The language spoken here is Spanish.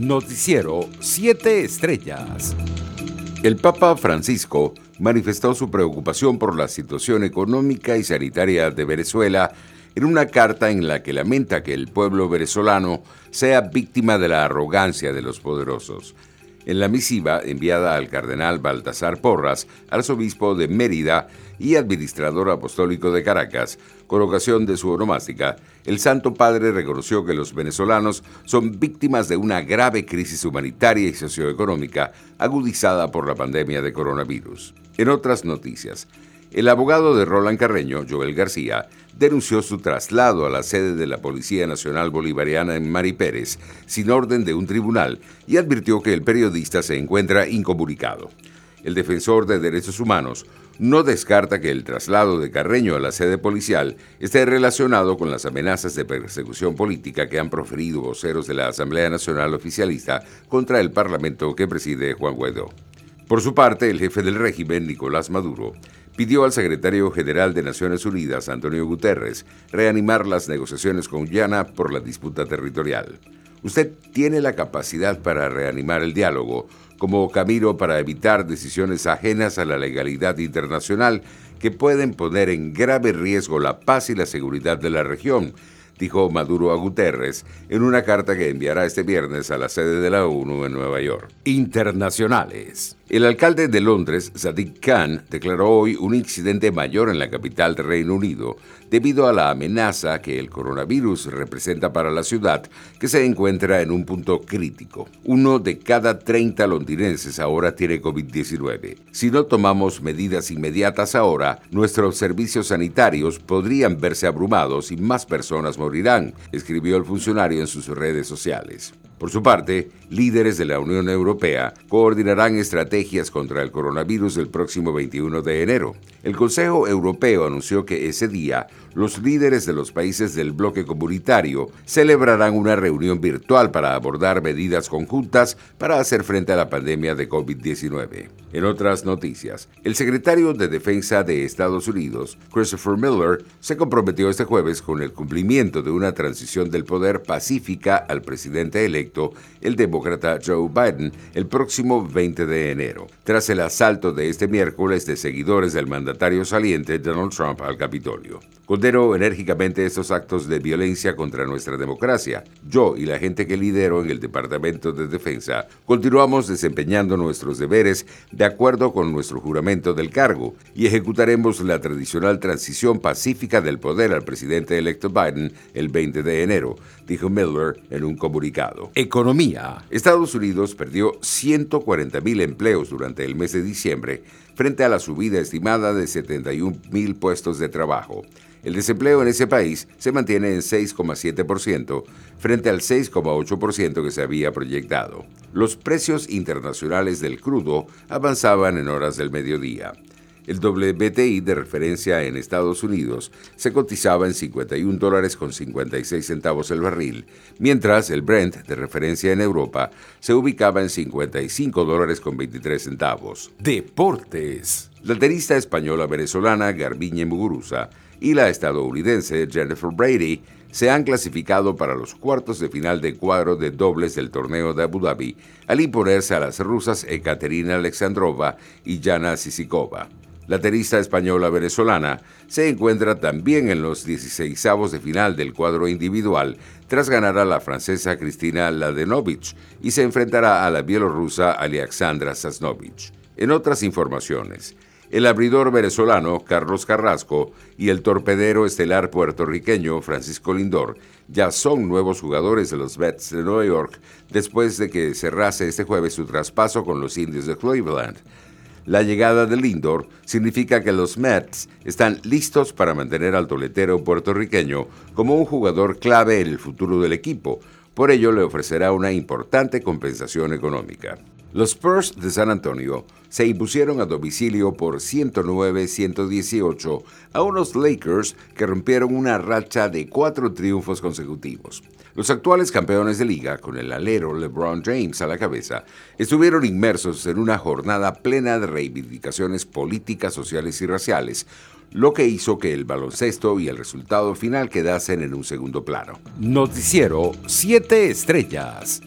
Noticiero 7 Estrellas. El Papa Francisco manifestó su preocupación por la situación económica y sanitaria de Venezuela en una carta en la que lamenta que el pueblo venezolano sea víctima de la arrogancia de los poderosos. En la misiva enviada al cardenal Baltasar Porras, arzobispo de Mérida y administrador apostólico de Caracas, con ocasión de su onomástica, el Santo Padre reconoció que los venezolanos son víctimas de una grave crisis humanitaria y socioeconómica agudizada por la pandemia de coronavirus. En otras noticias, el abogado de Roland Carreño, Joel García, denunció su traslado a la sede de la Policía Nacional Bolivariana en Mari Pérez sin orden de un tribunal y advirtió que el periodista se encuentra incomunicado. El defensor de derechos humanos no descarta que el traslado de Carreño a la sede policial esté relacionado con las amenazas de persecución política que han proferido voceros de la Asamblea Nacional Oficialista contra el Parlamento que preside Juan Guaidó. Por su parte, el jefe del régimen, Nicolás Maduro, pidió al secretario general de Naciones Unidas, Antonio Guterres, reanimar las negociaciones con Guyana por la disputa territorial. Usted tiene la capacidad para reanimar el diálogo como camino para evitar decisiones ajenas a la legalidad internacional que pueden poner en grave riesgo la paz y la seguridad de la región, dijo Maduro a Guterres en una carta que enviará este viernes a la sede de la ONU en Nueva York. Internacionales. El alcalde de Londres, Sadiq Khan, declaró hoy un incidente mayor en la capital del Reino Unido debido a la amenaza que el coronavirus representa para la ciudad, que se encuentra en un punto crítico. Uno de cada 30 londinenses ahora tiene COVID-19. Si no tomamos medidas inmediatas ahora, nuestros servicios sanitarios podrían verse abrumados y más personas morirán, escribió el funcionario en sus redes sociales. Por su parte, líderes de la Unión Europea coordinarán estrategias contra el coronavirus el próximo 21 de enero. El Consejo Europeo anunció que ese día los líderes de los países del bloque comunitario celebrarán una reunión virtual para abordar medidas conjuntas para hacer frente a la pandemia de COVID-19. En otras noticias, el secretario de Defensa de Estados Unidos, Christopher Miller, se comprometió este jueves con el cumplimiento de una transición del poder pacífica al presidente electo, el demócrata Joe Biden, el próximo 20 de enero, tras el asalto de este miércoles de seguidores del mandatario saliente Donald Trump al Capitolio. Condeno enérgicamente estos actos de violencia contra nuestra democracia. Yo y la gente que lidero en el Departamento de Defensa continuamos desempeñando nuestros deberes de acuerdo con nuestro juramento del cargo y ejecutaremos la tradicional transición pacífica del poder al presidente electo Biden el 20 de enero, dijo Miller en un comunicado. Economía. Estados Unidos perdió 140 mil empleos durante el mes de diciembre frente a la subida estimada de 71 mil puestos de trabajo. El desempleo en ese país se mantiene en 6,7% frente al 6,8% que se había proyectado. Los precios internacionales del crudo avanzaban en horas del mediodía. El WTI de referencia en Estados Unidos se cotizaba en 51 dólares con 56 centavos el barril, mientras el Brent de referencia en Europa se ubicaba en 55 dólares con 23 centavos. Deportes. La tenista española venezolana Garbiñe Muguruza y la estadounidense Jennifer Brady se han clasificado para los cuartos de final de cuadro de dobles del torneo de Abu Dhabi al imponerse a las rusas Ekaterina Alexandrova y Jana Sisikova. La tenista española venezolana se encuentra también en los 16 de final del cuadro individual tras ganar a la francesa Cristina Ladenovich y se enfrentará a la bielorrusa Alexandra Sasnovich. En otras informaciones, el abridor venezolano Carlos Carrasco y el torpedero estelar puertorriqueño Francisco Lindor ya son nuevos jugadores de los Mets de Nueva York después de que cerrase este jueves su traspaso con los indios de Cleveland. La llegada de Lindor significa que los Mets están listos para mantener al toletero puertorriqueño como un jugador clave en el futuro del equipo, por ello le ofrecerá una importante compensación económica. Los Spurs de San Antonio se impusieron a domicilio por 109-118 a unos Lakers que rompieron una racha de cuatro triunfos consecutivos. Los actuales campeones de liga, con el alero LeBron James a la cabeza, estuvieron inmersos en una jornada plena de reivindicaciones políticas, sociales y raciales, lo que hizo que el baloncesto y el resultado final quedasen en un segundo plano. Noticiero 7 Estrellas.